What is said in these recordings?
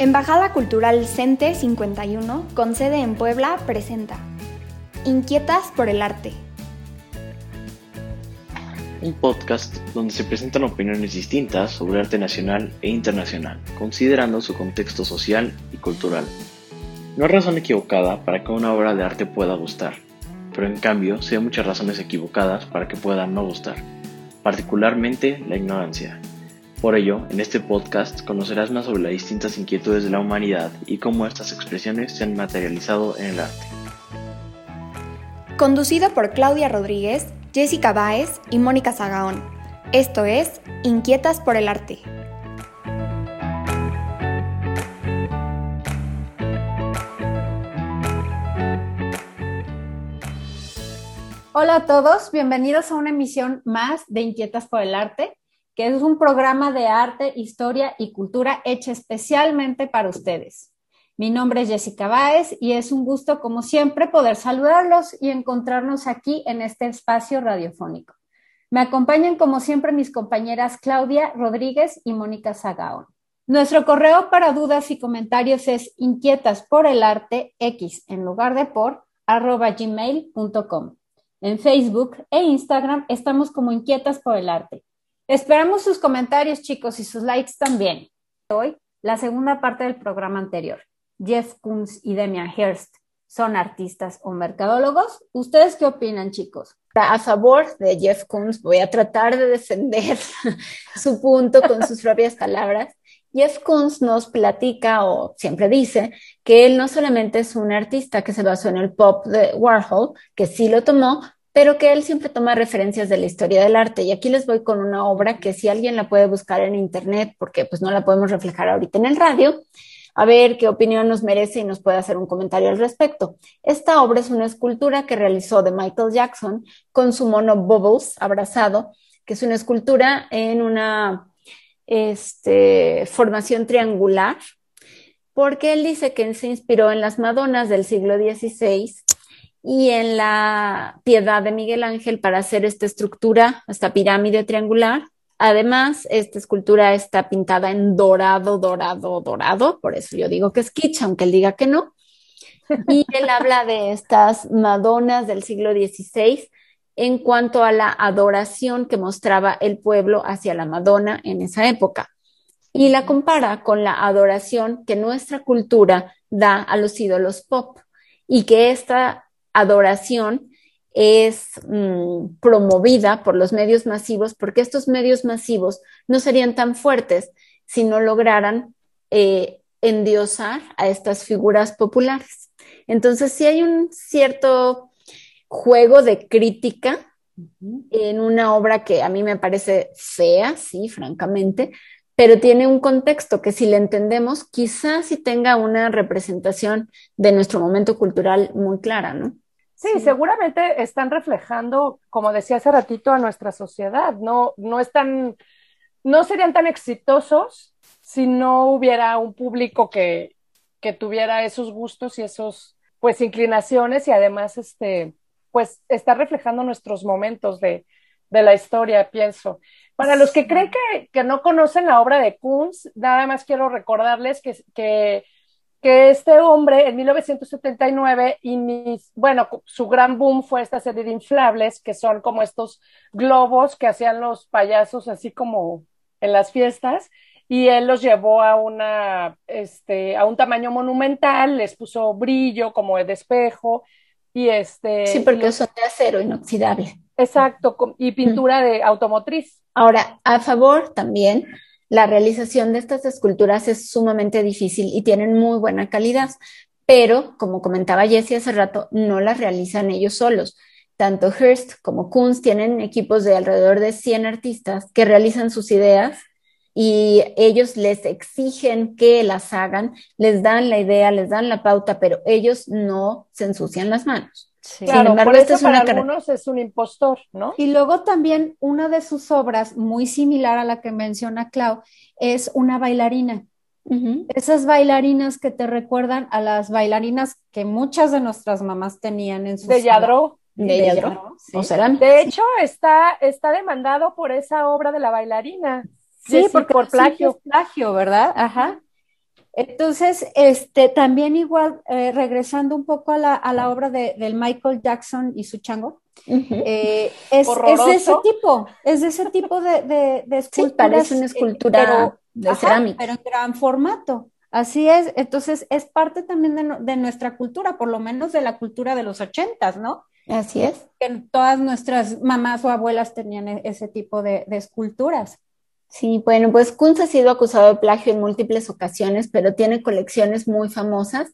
Embajada Cultural CENTE 51, con sede en Puebla, presenta Inquietas por el Arte. Un podcast donde se presentan opiniones distintas sobre arte nacional e internacional, considerando su contexto social y cultural. No hay razón equivocada para que una obra de arte pueda gustar, pero en cambio sí hay muchas razones equivocadas para que pueda no gustar, particularmente la ignorancia. Por ello, en este podcast conocerás más sobre las distintas inquietudes de la humanidad y cómo estas expresiones se han materializado en el arte. Conducido por Claudia Rodríguez, Jessica Báez y Mónica Zagaón. Esto es Inquietas por el Arte. Hola a todos, bienvenidos a una emisión más de Inquietas por el Arte que es un programa de arte, historia y cultura hecho especialmente para ustedes. Mi nombre es Jessica Báez y es un gusto, como siempre, poder saludarlos y encontrarnos aquí en este espacio radiofónico. Me acompañan, como siempre, mis compañeras Claudia Rodríguez y Mónica Zagaón. Nuestro correo para dudas y comentarios es inquietas por el arte x en lugar de por arroba gmail.com. En Facebook e Instagram estamos como inquietas por el arte. Esperamos sus comentarios, chicos, y sus likes también. Hoy, la segunda parte del programa anterior. Jeff Koons y Demian Hearst son artistas o mercadólogos. ¿Ustedes qué opinan, chicos? A favor de Jeff Koons, voy a tratar de defender su punto con sus propias palabras. Jeff Koons nos platica o siempre dice que él no solamente es un artista que se basó en el pop de Warhol, que sí lo tomó, pero que él siempre toma referencias de la historia del arte. Y aquí les voy con una obra que si alguien la puede buscar en internet, porque pues no la podemos reflejar ahorita en el radio, a ver qué opinión nos merece y nos puede hacer un comentario al respecto. Esta obra es una escultura que realizó de Michael Jackson con su mono Bubbles abrazado, que es una escultura en una este, formación triangular, porque él dice que se inspiró en las Madonas del siglo XVI y en la piedad de Miguel Ángel para hacer esta estructura, esta pirámide triangular. Además, esta escultura está pintada en dorado, dorado, dorado, por eso yo digo que es kitsch, aunque él diga que no. Y él habla de estas Madonas del siglo XVI en cuanto a la adoración que mostraba el pueblo hacia la Madonna en esa época. Y la compara con la adoración que nuestra cultura da a los ídolos pop y que esta adoración es mm, promovida por los medios masivos, porque estos medios masivos no serían tan fuertes si no lograran eh, endiosar a estas figuras populares. Entonces, sí hay un cierto juego de crítica en una obra que a mí me parece fea, sí, francamente, pero tiene un contexto que si le entendemos, quizás sí tenga una representación de nuestro momento cultural muy clara, ¿no? Sí, seguramente están reflejando, como decía hace ratito, a nuestra sociedad. No, no están, no serían tan exitosos si no hubiera un público que, que tuviera esos gustos y esos, pues, inclinaciones y además, este, pues, está reflejando nuestros momentos de, de la historia, pienso. Para los que creen que, que, no conocen la obra de Kunz, nada más quiero recordarles que, que que este hombre en 1979, y bueno, su gran boom fue esta serie de inflables, que son como estos globos que hacían los payasos así como en las fiestas, y él los llevó a una, este, a un tamaño monumental, les puso brillo como de espejo, y este... Sí, porque son de acero inoxidable. Exacto, y pintura de automotriz. Ahora, a favor también la realización de estas esculturas es sumamente difícil y tienen muy buena calidad, pero como comentaba Jessie hace rato, no las realizan ellos solos. Tanto Hearst como Kunz tienen equipos de alrededor de 100 artistas que realizan sus ideas y ellos les exigen que las hagan, les dan la idea, les dan la pauta, pero ellos no se ensucian las manos. Claro, por eso es para algunos es un impostor, ¿no? Y luego también una de sus obras, muy similar a la que menciona Clau, es una bailarina. Esas bailarinas que te recuerdan a las bailarinas que muchas de nuestras mamás tenían en su De Yadro. De, Yadro. De hecho, está, está demandado por esa obra de la bailarina. Sí, porque por plagio. plagio, ¿verdad? Ajá. Entonces, este, también igual, eh, regresando un poco a la, a la obra de, del Michael Jackson y su chango, eh, es, es, de ese tipo, es de ese tipo de, de, de esculturas. parece una escultura de cerámica. Pero en gran formato. Así es, entonces es parte también de, de, nuestra cultura, por lo menos de la cultura de los ochentas, ¿no? Así es. Que todas nuestras mamás o abuelas tenían e, ese tipo de, de esculturas. Sí, bueno, pues Kunz ha sido acusado de plagio en múltiples ocasiones, pero tiene colecciones muy famosas.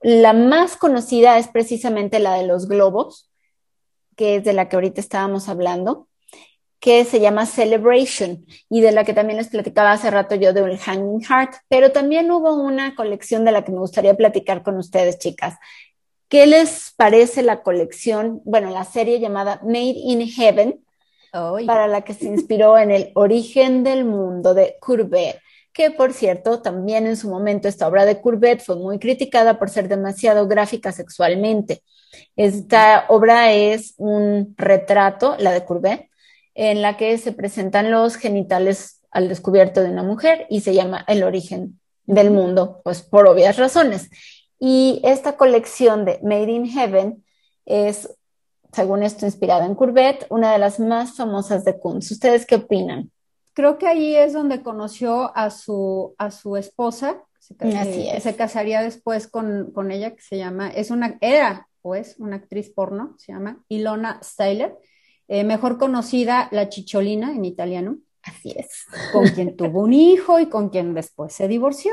La más conocida es precisamente la de los globos, que es de la que ahorita estábamos hablando, que se llama Celebration y de la que también les platicaba hace rato yo de Hanging Heart, pero también hubo una colección de la que me gustaría platicar con ustedes, chicas. ¿Qué les parece la colección, bueno, la serie llamada Made in Heaven? Para la que se inspiró en el origen del mundo de Courbet, que por cierto, también en su momento esta obra de Courbet fue muy criticada por ser demasiado gráfica sexualmente. Esta obra es un retrato, la de Courbet, en la que se presentan los genitales al descubierto de una mujer y se llama El origen del mundo, pues por obvias razones. Y esta colección de Made in Heaven es según esto inspirada en Courbet, una de las más famosas de Kunz. ¿Ustedes qué opinan? Creo que ahí es donde conoció a su, a su esposa, se, Así es. se casaría después con, con, ella, que se llama, es una, era o es una actriz porno, se llama Ilona Styler, eh, mejor conocida la Chicholina en italiano. Así es. Con quien tuvo un hijo y con quien después se divorció.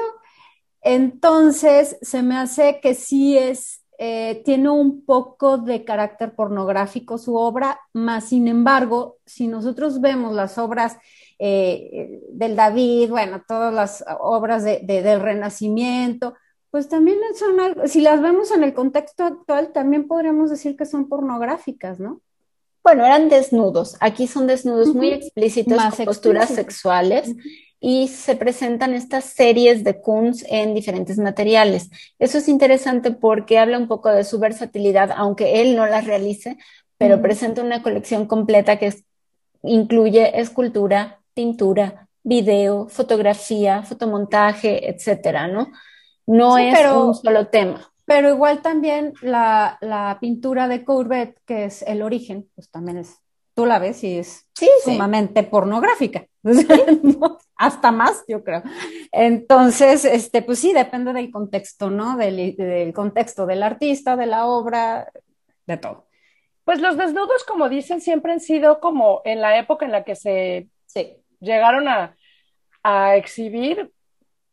Entonces, se me hace que sí es eh, tiene un poco de carácter pornográfico su obra, más sin embargo, si nosotros vemos las obras eh, del David, bueno, todas las obras de, del Renacimiento, pues también son, si las vemos en el contexto actual, también podríamos decir que son pornográficas, ¿no? Bueno, eran desnudos. Aquí son desnudos muy explícitos, con posturas sexuales y se presentan estas series de Kunz en diferentes materiales. Eso es interesante porque habla un poco de su versatilidad, aunque él no las realice, pero presenta una colección completa que incluye escultura, pintura, video, fotografía, fotomontaje, etcétera, ¿no? No es un solo tema. Pero igual también la, la pintura de Courbet, que es el origen, pues también es tú la ves y es sumamente pornográfica. Hasta más, yo creo. Entonces, este, pues sí, depende del contexto, ¿no? Del, contexto del artista, de la obra, de todo. Pues los desnudos, como dicen, siempre han sido como en la época en la que se llegaron a, a exhibir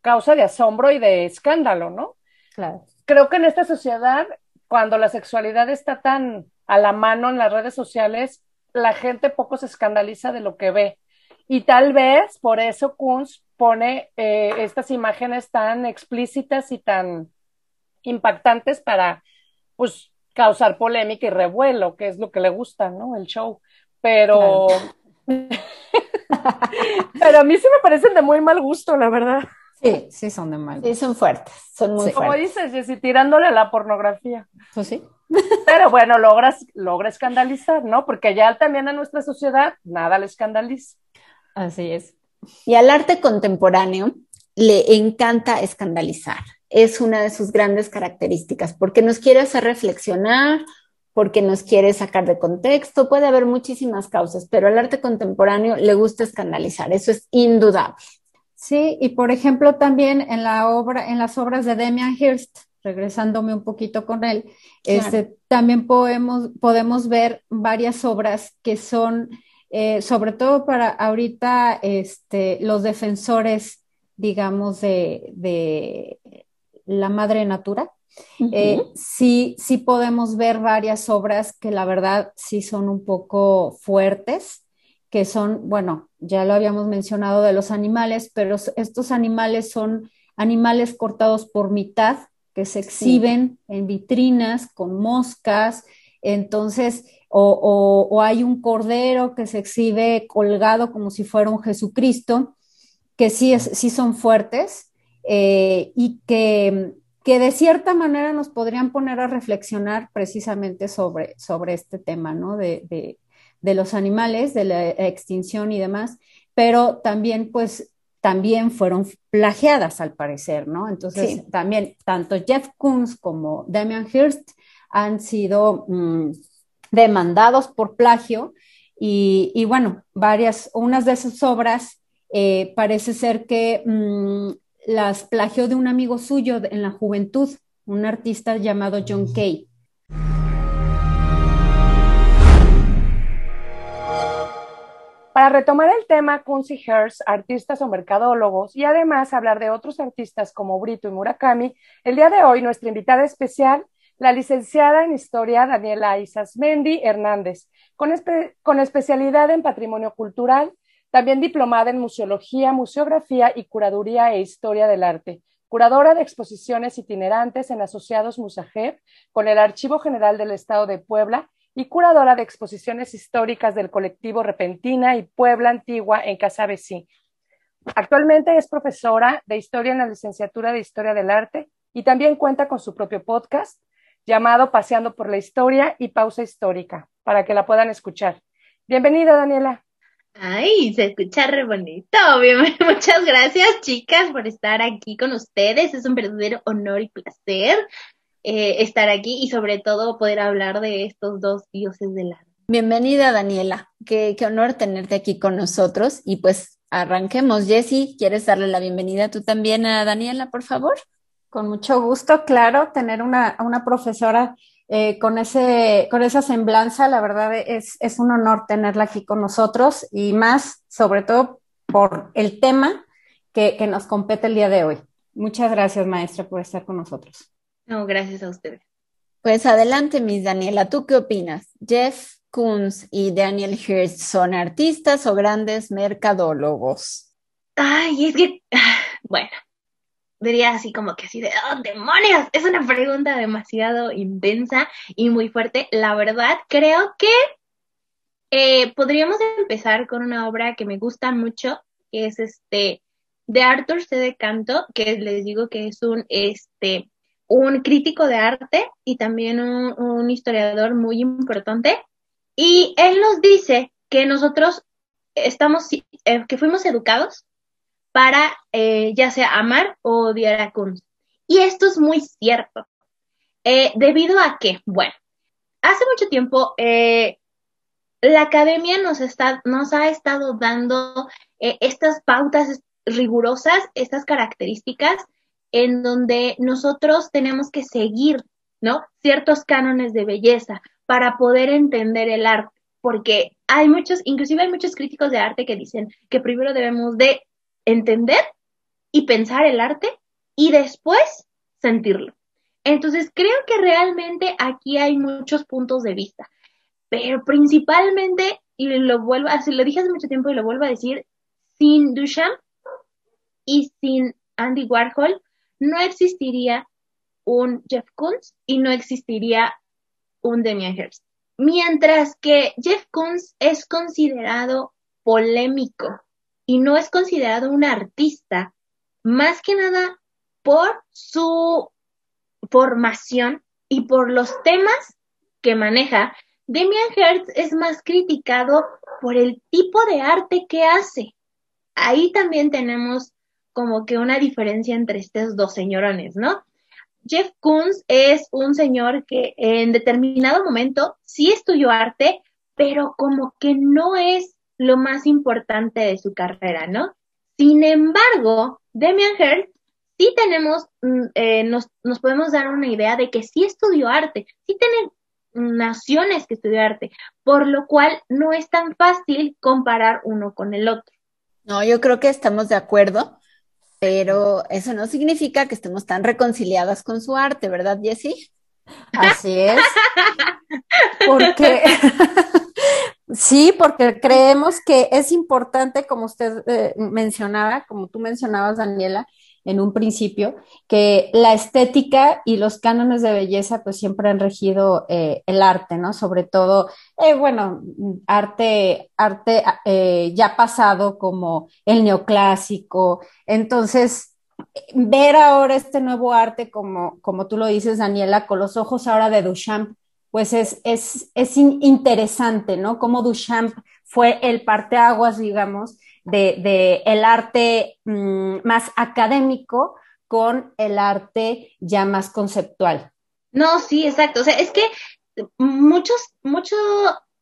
causa de asombro y de escándalo, ¿no? Claro. Creo que en esta sociedad, cuando la sexualidad está tan a la mano en las redes sociales, la gente poco se escandaliza de lo que ve. Y tal vez por eso Kunz pone eh, estas imágenes tan explícitas y tan impactantes para, pues, causar polémica y revuelo, que es lo que le gusta, ¿no? El show. Pero... Pero a mí sí me parecen de muy mal gusto, la verdad. Sí, sí son de mal gusto. Sí, son fuertes, son muy fuertes. Como dices, y tirándole a la pornografía. Pues sí. Pero bueno, logras, logra escandalizar, ¿no? Porque ya también a nuestra sociedad nada le escandaliza. Así es. Y al arte contemporáneo le encanta escandalizar. Es una de sus grandes características, porque nos quiere hacer reflexionar, porque nos quiere sacar de contexto. Puede haber muchísimas causas, pero al arte contemporáneo le gusta escandalizar. Eso es indudable. Sí, y por ejemplo también en la obra, en las obras de Demian Hirst, regresándome un poquito con él, este, también podemos, podemos ver varias obras que son, eh, sobre todo para ahorita, este, los defensores, digamos, de, la madre natura. Eh, sí, sí podemos ver varias obras que la verdad sí son un poco fuertes, que son, bueno, ya lo habíamos mencionado de los animales, pero estos animales son animales cortados por mitad que se exhiben en vitrinas con moscas, entonces, o, hay un cordero que se exhibe colgado como si fuera un Jesucristo, que sí, es, sí son fuertes eh, y que, que, de cierta manera nos podrían poner a reflexionar precisamente sobre, sobre este tema, ¿no? De, de los animales, de la extinción y demás, pero también pues también fueron plagiadas al parecer, ¿no? Entonces, también tanto Jeff Koons como Damian Hirst han sido mm, demandados por plagio y, bueno, varias, unas de sus obras eh, parece ser que mm, las plagió de un amigo suyo en la juventud, un artista llamado John Kay. Para retomar el tema Kunz y Hearst, artistas o mercadólogos, y además hablar de otros artistas como Brito y Murakami, el día de hoy nuestra invitada especial, la licenciada en Historia Daniela Isasmendi Hernández, con, con especialidad en Patrimonio Cultural, también diplomada en Museología, Museografía y Curaduría e Historia del Arte, curadora de exposiciones itinerantes en Asociados Musajev con el Archivo General del Estado de Puebla y curadora de exposiciones históricas del colectivo Repentina y Puebla Antigua en Casabesí. Actualmente es profesora de Historia en la licenciatura de Historia del Arte y también cuenta con su propio podcast llamado Paseando por la Historia y Pausa Histórica, para que la puedan escuchar. Bienvenida, Daniela. Ay, se escucha re bonito. Muchas gracias, chicas, por estar aquí con ustedes. Es un verdadero honor y placer eh, estar aquí y sobre todo poder hablar de estos dos dioses del arte. Bienvenida Daniela, qué, qué honor tenerte aquí con nosotros y pues arranquemos. Jessy, ¿quieres darle la bienvenida tú también a Daniela, por favor? Con mucho gusto, claro, tener una, una profesora eh, con, ese, con esa semblanza, la verdad es, es un honor tenerla aquí con nosotros y más, sobre todo, por el tema que, que nos compete el día de hoy. Muchas gracias, maestra, por estar con nosotros. No, gracias a ustedes. Pues adelante, Miss Daniela, ¿tú qué opinas? Jeff Koons y Daniel Hirst son artistas o grandes mercadólogos. Ay, es que, bueno, diría así como que así de, ¡oh, demonios! Es una pregunta demasiado intensa y muy fuerte. La verdad, creo que eh, podríamos empezar con una obra que me gusta mucho, que es este, de Arthur C. de Canto, que les digo que es un, este, un crítico de arte y también un, historiador muy importante. Y él nos dice que nosotros estamos, eh, que fuimos educados para eh, ya sea amar o odiar a Kunz. Y esto es muy cierto. Eh, debido a que, bueno, hace mucho tiempo la academia nos, está, nos ha estado dando estas pautas rigurosas, estas características en donde nosotros tenemos que seguir, ¿no? Ciertos cánones de belleza para poder entender el arte, porque hay muchos, inclusive hay muchos críticos de arte que dicen que primero debemos de entender y pensar el arte y después sentirlo. Entonces, creo que realmente aquí hay muchos puntos de vista, pero principalmente, y lo vuelvo, así lo dije hace mucho tiempo y lo vuelvo a decir, sin Duchamp y sin Andy Warhol, no existiría un Jeff Koons y no existiría un Demian Hirst. Mientras que Jeff Koons es considerado polémico y no es considerado un artista, más que nada por su formación y por los temas que maneja, Demian Hirst es más criticado por el tipo de arte que hace. Ahí también tenemos como que una diferencia entre estos dos señorones, ¿no? Jeff Koons es un señor que en determinado momento sí estudió arte, pero como que no es lo más importante de su carrera, ¿no? Sin embargo, Demian Hirst sí tenemos, mm, eh, nos, nos, podemos dar una idea de que sí estudió arte, sí tiene naciones que estudió arte, por lo cual no es tan fácil comparar uno con el otro. No, yo creo que estamos de acuerdo pero eso no significa que estemos tan reconciliadas con su arte, ¿verdad, Jessie? Así es. Porque Sí, porque creemos que es importante, como usted eh, mencionaba, como tú mencionabas, Daniela, en un principio, que la estética y los cánones de belleza pues siempre han regido eh, el arte, ¿no? Sobre todo, eh, bueno, arte, arte ya pasado como el neoclásico. Entonces, ver ahora este nuevo arte, como, como tú lo dices, Daniela, con los ojos ahora de Duchamp, pues es, es, es interesante, ¿no? Cómo Duchamp fue el parteaguas, digamos, de, de el arte mmm, más académico con el arte ya más conceptual. No, sí, exacto. O sea, es que muchos, mucho,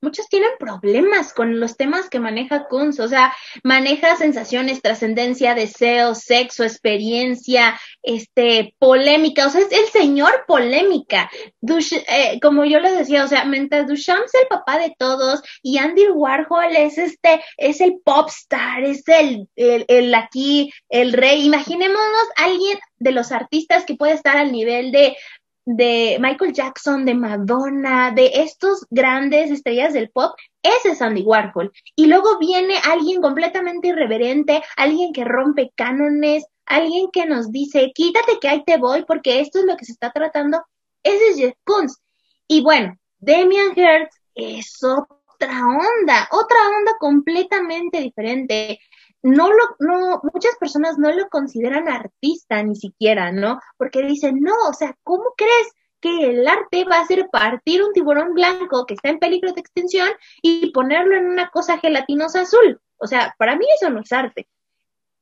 muchos tienen problemas con los temas que maneja Kunz, o sea, maneja sensaciones, trascendencia, deseo, sexo, experiencia, este, polémica, o sea, es el señor polémica. Dush, eh, como yo les decía, o sea, mientras Duchamp es el papá de todos y Andy Warhol es este, es el pop star, es el, el, el aquí, el rey. Imaginémonos alguien de los artistas que puede estar al nivel de de Michael Jackson, de Madonna, de estos grandes estrellas del pop, ese es Andy Warhol. Y luego viene alguien completamente irreverente, alguien que rompe cánones, alguien que nos dice, quítate que ahí te voy porque esto es lo que se está tratando. Ese es Jeff Koons. Y bueno, Damian Hirst es otra onda, otra onda completamente diferente no lo, no, muchas personas no lo consideran artista ni siquiera, ¿no? Porque dicen, no, o sea, ¿cómo crees que el arte va a ser partir un tiburón blanco que está en peligro de extinción y ponerlo en una cosa gelatinosa azul? O sea, para mí eso no es arte.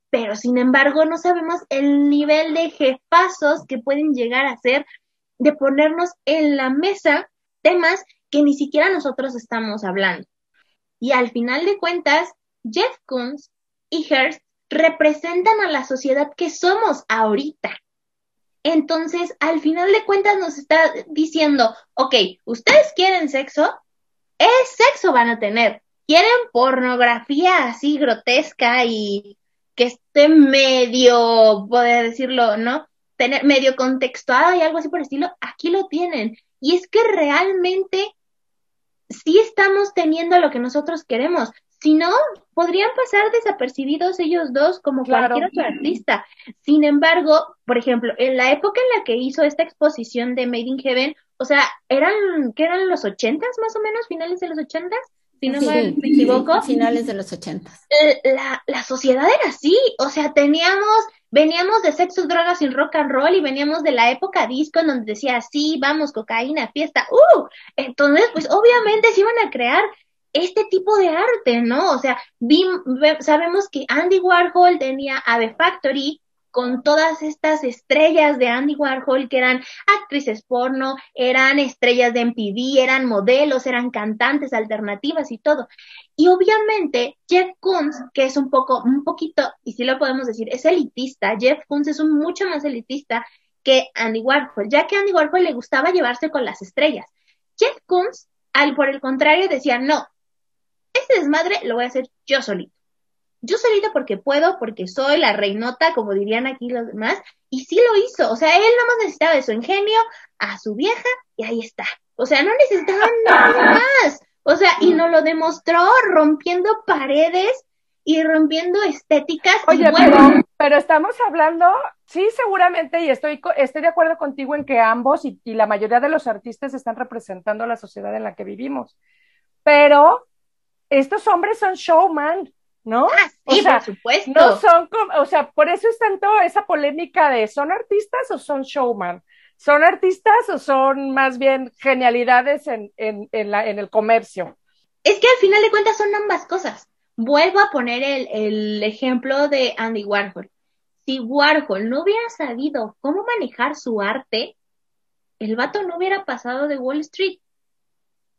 Pero sin embargo, no sabemos el nivel de jefazos que pueden llegar a ser de ponernos en la mesa temas que ni siquiera nosotros estamos hablando. Y al final de cuentas, Jeff Koons y Hearst representan a la sociedad que somos ahorita. Entonces, al final de cuentas nos está diciendo, ok, ustedes quieren sexo, es sexo van a tener. Quieren pornografía así grotesca y que esté medio, poder decirlo, ¿no? Tener medio contextuado y algo así por el estilo, aquí lo tienen. Y es que realmente sí estamos teniendo lo que nosotros queremos. Si no, podrían pasar desapercibidos ellos dos como cualquier otro artista. Sin embargo, por ejemplo, en la época en la que hizo esta exposición de Made in Heaven, o sea, eran, ¿qué eran los ochentas más o menos, finales de los ochentas? Si no me equivoco. finales de los ochentas. La, la sociedad era así, o sea, teníamos veníamos de sexo, drogas y rock and roll y veníamos de la época disco en donde decía, sí, vamos, cocaína, fiesta, ¡uh! Entonces, pues obviamente se iban a crear este tipo de arte, ¿no? O sea, sabemos que Andy Warhol tenía a The Factory con todas estas estrellas de Andy Warhol que eran actrices porno, eran estrellas de MTV, eran modelos, eran cantantes alternativas y todo. Y obviamente Jeff Koons, que es un poco, un poquito, y si lo podemos decir, es elitista, Jeff Koons es un mucho más elitista que Andy Warhol, ya que Andy Warhol le gustaba llevarse con las estrellas. Jeff Koons, al por el contrario, decía, no, este desmadre lo voy a hacer yo solito. Yo solito porque puedo, porque soy la reinota, como dirían aquí los demás, y sí lo hizo. O sea, él nomás necesitaba de su ingenio, a su vieja, y ahí está. O sea, no necesitaba nada más. O sea, y nos lo demostró rompiendo paredes y rompiendo estéticas. Oye, pero, pero, estamos hablando, sí, seguramente, y estoy, estoy de acuerdo contigo en que ambos y, y la mayoría de los artistas están representando la sociedad en la que vivimos. Pero estos hombres son showman, ¿no? Ah, sí, por supuesto. No son como, o sea, por eso es tanto esa polémica de ¿son artistas o son showman? ¿Son artistas o son más bien genialidades en, en, en, la, en el comercio? Es que al final de cuentas son ambas cosas. Vuelvo a poner el, el ejemplo de Andy Warhol. Si Warhol no hubiera sabido cómo manejar su arte, el vato no hubiera pasado de Wall Street.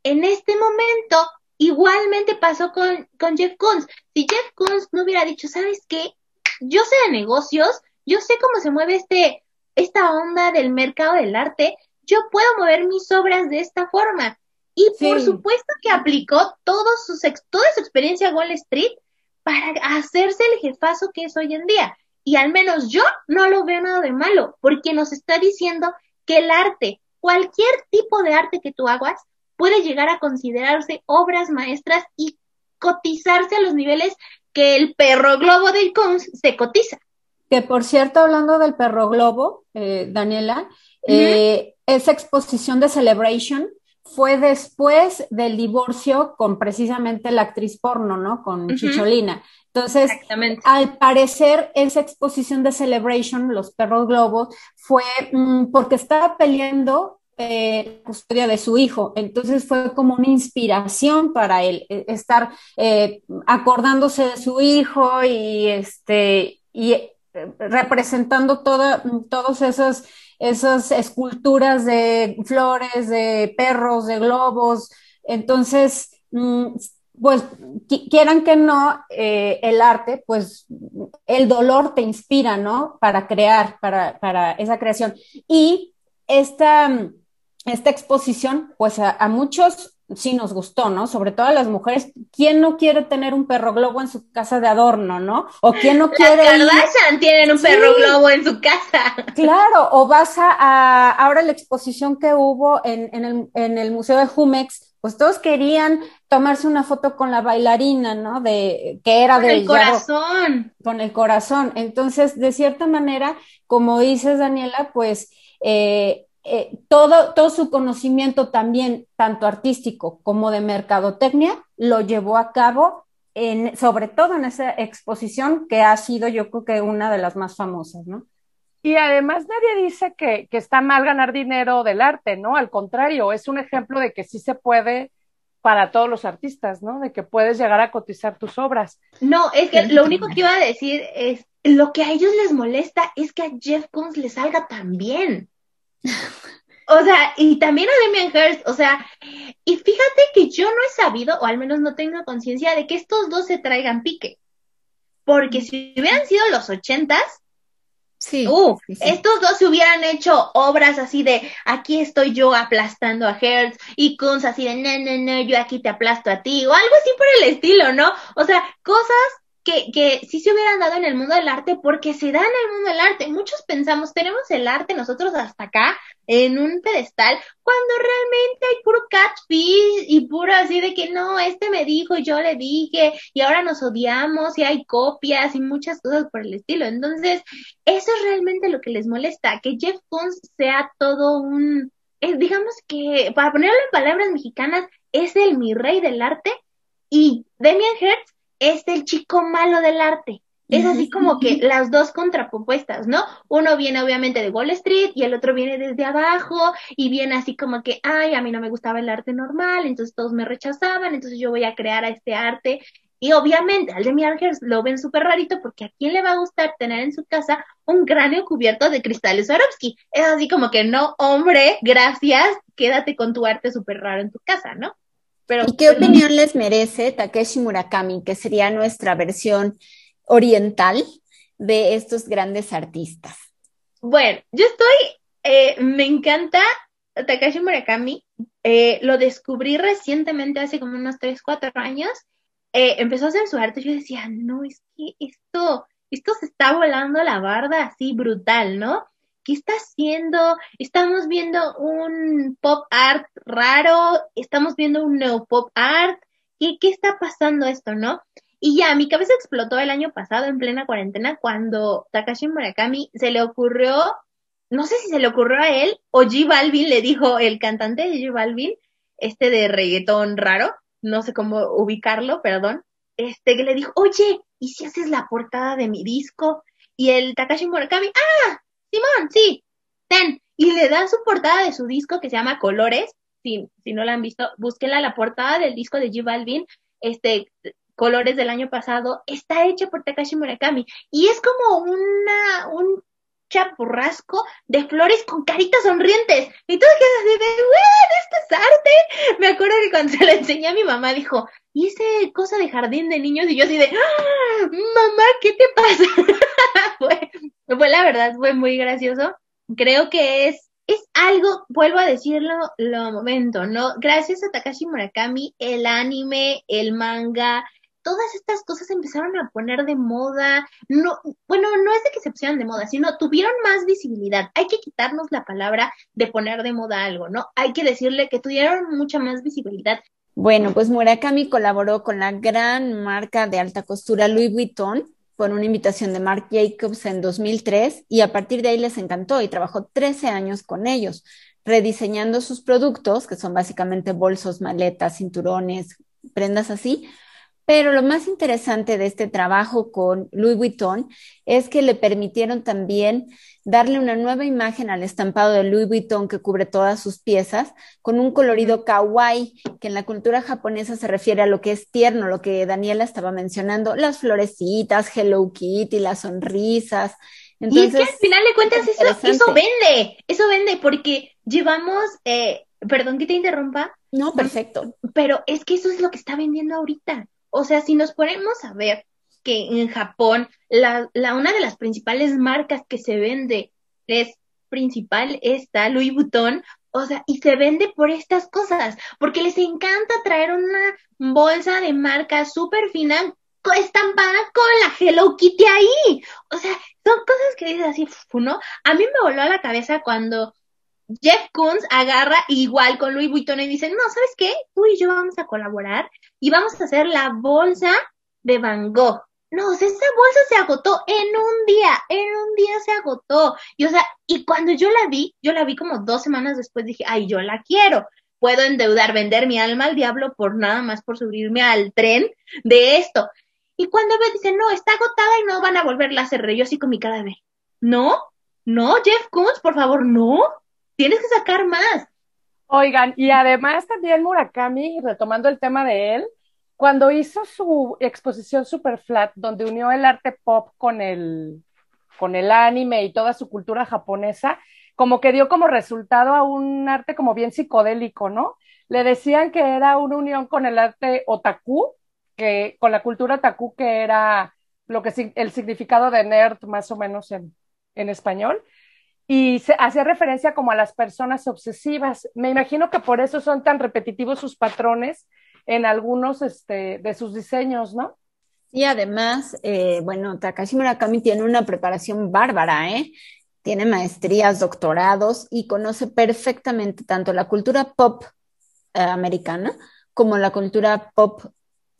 En este momento, Igualmente pasó con, con Jeff Koons. Si Jeff Koons no hubiera dicho, ¿sabes qué? Yo sé de negocios, yo sé cómo se mueve este, esta onda del mercado del arte, yo puedo mover mis obras de esta forma. Y por supuesto que aplicó todos sus, toda su experiencia a Wall Street para hacerse el jefazo que es hoy en día. Y al menos yo no lo veo nada de malo, porque nos está diciendo que el arte, cualquier tipo de arte que tú hagas, puede llegar a considerarse obras maestras y cotizarse a los niveles que el perro globo del Kunz se cotiza. Que por cierto, hablando del perro globo, eh, Daniela, eh, esa exposición de Celebration fue después del divorcio con precisamente la actriz porno, ¿no? Con Chicholina. Entonces, al parecer, esa exposición de Celebration, los perros globos, fue mm, porque estaba peleando eh, la custodia de su hijo. Entonces fue como una inspiración para él, eh, estar eh, acordándose de su hijo y este y representando toda, todos esos esas esculturas de flores, de perros, de globos. Entonces, mm, pues quieran que no, el arte, pues el dolor te inspira, ¿no? Para crear, para, para esa creación. Y esta, esta exposición, pues a, muchos sí nos gustó, ¿no? Sobre todo a las mujeres. ¿Quién no quiere tener un perro globo en su casa de adorno, no? O quién no quiere. Las Kardashian tienen un perro globo en su casa. Claro, o vas a, ahora la exposición que hubo en, en, el, en el Museo de Jumex, pues todos querían tomarse una foto con la bailarina, ¿no? De que era con de el corazón. con el corazón. Entonces, de cierta manera, como dices, Daniela, pues eh, eh, todo, todo su conocimiento también, tanto artístico como de mercadotecnia, lo llevó a cabo en, sobre todo en esa exposición que ha sido yo creo que una de las más famosas, ¿no? Y además nadie dice que, que está mal ganar dinero del arte, ¿no? Al contrario, es un ejemplo de que sí se puede para todos los artistas, ¿no? De que puedes llegar a cotizar tus obras. No, es que lo único que iba a decir es, lo que a ellos les molesta es que a Jeff Koons le salga tan bien. O sea, y también a Demian Hirst, o sea, y fíjate que yo no he sabido, o al menos no tengo conciencia de que estos dos se traigan pique. Porque si hubieran sido los ochentas, Sí, uh, estos dos se hubieran hecho obras así de aquí estoy yo aplastando a Hertz y Kunz así de no, no, no, yo aquí te aplasto a ti o algo así por el estilo, ¿no? O sea, cosas que, que sí se hubieran dado en el mundo del arte porque se da en el mundo del arte. Muchos pensamos, tenemos el arte nosotros hasta acá en un pedestal, cuando realmente hay puro catfish y puro así de que no, este me dijo yo le dije y ahora nos odiamos y hay copias y muchas cosas por el estilo. Entonces, eso es realmente lo que les molesta, que Jeff Koons sea todo un, eh, digamos que, para ponerlo en palabras mexicanas, es el mi rey del arte y Demian Hertz es el chico malo del arte. Es así como que las dos contrapuestas, ¿no? Uno viene obviamente de Wall Street y el otro viene desde abajo y viene así como que, ay, a mí no me gustaba el arte normal, entonces todos me rechazaban, entonces yo voy a crear a este arte. Y obviamente al de Hearst lo ven súper rarito porque a quién le va a gustar tener en su casa un cráneo cubierto de cristales Swarovski. Es así como que no, hombre, gracias, quédate con tu arte súper raro en tu casa, ¿no? ¿Y qué opinión les merece Takeshi Murakami, que sería nuestra versión oriental de estos grandes artistas? Bueno, yo estoy, eh, me encanta Takeshi Murakami, eh, lo descubrí recientemente, hace como unos 3, 4 años, eh, empezó a hacer su arte, yo decía, no, es que esto, esto se está volando la barda así brutal, ¿no? ¿Qué está haciendo? Estamos viendo un pop art raro, estamos viendo un neo pop art, ¿qué, qué está pasando esto, no? Y ya, mi cabeza explotó el año pasado en plena cuarentena cuando Takashi Murakami se le ocurrió, no sé si se le ocurrió a él o G Balvin le dijo, el cantante de G Balvin, este de reggaetón raro, no sé cómo ubicarlo, perdón, este que le dijo, oye, ¿y si haces la portada de mi disco? Y el Takashi Murakami, ah, Simón, sí, ten. Y le dan su portada de su disco que se llama Colores. Si, si no la han visto, búsquenla. La portada del disco de G Balvin, este, Colores del año pasado, está hecha por Takashi Murakami. Y es como una, un chapurrasco de flores con caritas sonrientes. Y todo queda así de, bueno, esto es arte. Me acuerdo que cuando se lo enseñé a mi mamá, dijo, ¿y ese cosa de jardín de niños? Y yo así de, ¡Ah, mamá, ¿qué te pasa? fue, fue la verdad, fue muy gracioso. Creo que es, es algo, vuelvo a decirlo, lo momento, ¿no? Gracias a Takashi Murakami, el anime, el manga, todas estas cosas empezaron a poner de moda. No, bueno, no es de que se pusieran de moda, sino tuvieron más visibilidad. Hay que quitarnos la palabra de poner de moda algo, ¿no? Hay que decirle que tuvieron mucha más visibilidad. Bueno, pues Murakami colaboró con la gran marca de alta costura Louis Vuitton por una invitación de Marc Jacobs en 2003 y a partir de ahí les encantó y trabajó 13 años con ellos, rediseñando sus productos, que son básicamente bolsos, maletas, cinturones, prendas así, pero lo más interesante de este trabajo con Louis Vuitton es que le permitieron también darle una nueva imagen al estampado de Louis Vuitton que cubre todas sus piezas, con un colorido kawaii, que en la cultura japonesa se refiere a lo que es tierno, lo que Daniela estaba mencionando, las florecitas, Hello Kitty, las sonrisas. y es que al final de cuentas eso, eso, vende, eso vende, porque llevamos, eh, perdón que te interrumpa. No, perfecto. Pero es que eso es lo que está vendiendo ahorita. O sea, si nos ponemos a ver que en Japón la, una de las principales marcas que se vende es principal esta, Louis Vuitton, o sea, y se vende por estas cosas, porque les encanta traer una bolsa de marca súper fina estampada con la Hello Kitty ahí. O sea, son cosas que dices así, ¿no? A mí me voló a la cabeza cuando Jeff Koons agarra igual con Louis Vuitton y dice, no, ¿sabes qué? Tú y yo vamos a colaborar y vamos a hacer la bolsa de Van Gogh. No, esa bolsa se agotó en un día, en un día se agotó. Y o sea, y cuando yo la vi, yo la vi como dos semanas después, dije, ay, yo la quiero. Puedo endeudar, vender mi alma al diablo por nada más por subirme al tren de esto. Y cuando ve, dice, no, está agotada y no van a volverla a hacer. Yo así con mi cara de, no, no, Jeff Koons, por favor, no tienes que sacar más. Oigan, y además también Murakami, retomando el tema de él, cuando hizo su exposición Super Flat, donde unió el arte pop con el, con el anime y toda su cultura japonesa, como que dio como resultado a un arte como bien psicodélico, ¿no? Le decían que era una unión con el arte otaku, que, con la cultura otaku, que era lo que el significado de nerd más o menos en, en español, y se hacía referencia como a las personas obsesivas. Me imagino que por eso son tan repetitivos sus patrones en algunos este, de sus diseños, ¿no? Y además, eh, bueno, Takashi Murakami tiene una preparación bárbara, ¿eh? Tiene maestrías, doctorados y conoce perfectamente tanto la cultura pop eh, americana como la cultura pop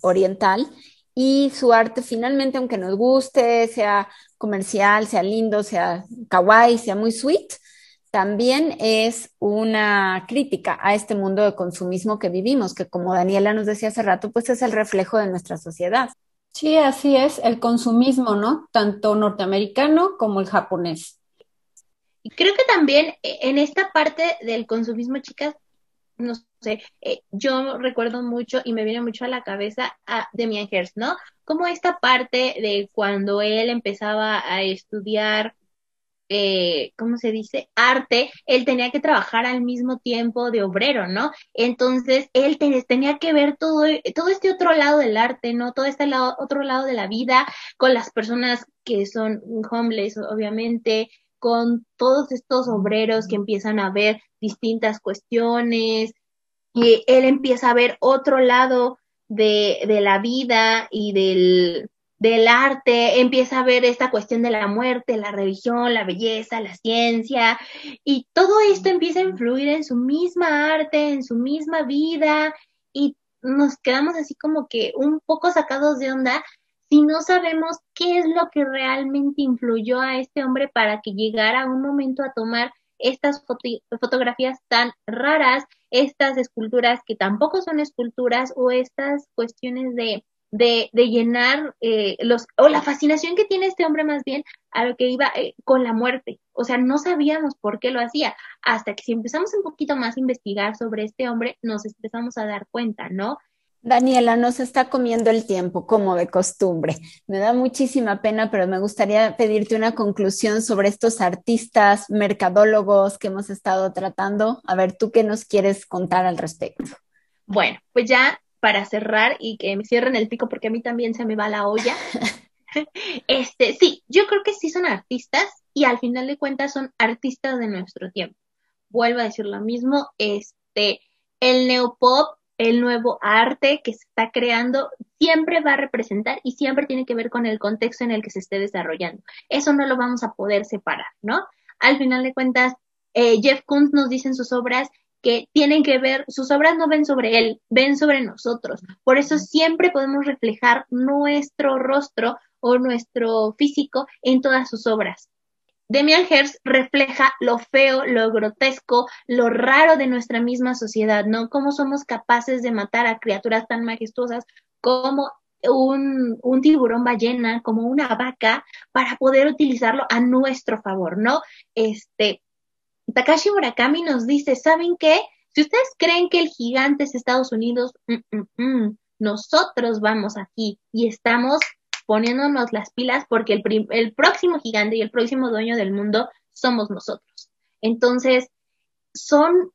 oriental y su arte finalmente, aunque nos guste, sea comercial, sea lindo, sea kawaii, sea muy sweet, también es una crítica a este mundo de consumismo que vivimos, que como Daniela nos decía hace rato, pues es el reflejo de nuestra sociedad. Sí, así es, el consumismo, ¿no? Tanto norteamericano como el japonés. Y creo que también eh, en esta parte del consumismo, chicas, no sé, eh, yo recuerdo mucho y me viene mucho a la cabeza a Demian Hirst, ¿no? Como esta parte de cuando él empezaba a estudiar, eh, ¿cómo se dice? Arte, él tenía que trabajar al mismo tiempo de obrero, ¿no? Entonces, él tenía que ver todo, todo este otro lado del arte, ¿no? Todo este otro lado de la vida con las personas que son homeless, obviamente, con todos estos obreros que empiezan a ver distintas cuestiones, y él empieza a ver otro lado de, de la vida y del, del arte, empieza a ver esta cuestión de la muerte, la religión, la belleza, la ciencia, y todo esto empieza a influir en su misma arte, en su misma vida, y nos quedamos así como que un poco sacados de onda si no sabemos qué es lo que realmente influyó a este hombre para que llegara un momento a tomar estas fotografías tan raras, estas esculturas que tampoco son esculturas o estas cuestiones de, de, llenar eh, los, o la fascinación que tiene este hombre más bien a lo que iba eh, con la muerte. O sea, no sabíamos por qué lo hacía, hasta que si empezamos un poquito más a investigar sobre este hombre, nos empezamos a dar cuenta, ¿no? Daniela, nos está comiendo el tiempo, como de costumbre. Me da muchísima pena, pero me gustaría pedirte una conclusión sobre estos artistas, mercadólogos que hemos estado tratando. A ver, ¿tú qué nos quieres contar al respecto? Bueno, pues ya para cerrar y que me cierren el pico porque a mí también se me va la olla. este, sí, yo creo que sí son artistas y al final de cuentas son artistas de nuestro tiempo. Vuelvo a decir lo mismo, este, el neopop el nuevo arte que se está creando siempre va a representar y siempre tiene que ver con el contexto en el que se esté desarrollando. Eso no lo vamos a poder separar, ¿no? Al final de cuentas, eh, Jeff Koons nos dice en sus obras que tienen que ver, sus obras no ven sobre él, ven sobre nosotros. Por eso siempre podemos reflejar nuestro rostro o nuestro físico en todas sus obras. Demian Hirst refleja lo feo, lo grotesco, lo raro de nuestra misma sociedad, ¿no? Cómo somos capaces de matar a criaturas tan majestuosas como un, tiburón ballena, como una vaca, para poder utilizarlo a nuestro favor, ¿no? Este, Takashi Murakami nos dice, ¿saben qué? Si ustedes creen que el gigante es Estados Unidos, mm, mm, mm, nosotros vamos aquí y estamos poniéndonos las pilas porque el, el próximo gigante y el próximo dueño del mundo somos nosotros. Entonces, son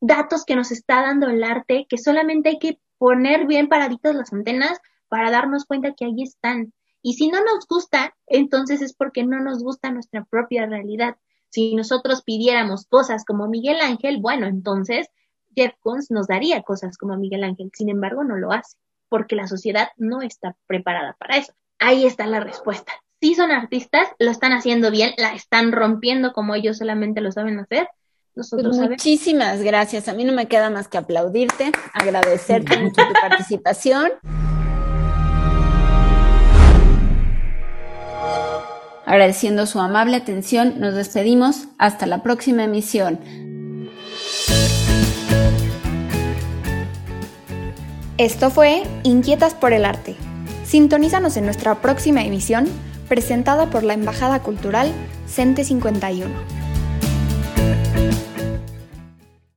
datos que nos está dando el arte que solamente hay que poner bien paraditas las antenas para darnos cuenta que ahí están. Y si no nos gusta, entonces es porque no nos gusta nuestra propia realidad. Si nosotros pidiéramos cosas como Miguel Ángel, bueno, entonces Jeff Koons nos daría cosas como Miguel Ángel. Sin embargo, no lo hace, porque la sociedad no está preparada para eso ahí está la respuesta. Si son artistas, lo están haciendo bien, la están rompiendo como ellos solamente lo saben hacer. Nosotros pues muchísimas gracias. A mí no me queda más que aplaudirte, agradecerte mucho tu participación. Agradeciendo su amable atención, nos despedimos. Hasta la próxima emisión. Esto fue Inquietas por el Arte Sintonízanos en nuestra próxima emisión, presentada por la Embajada Cultural CENTE 51.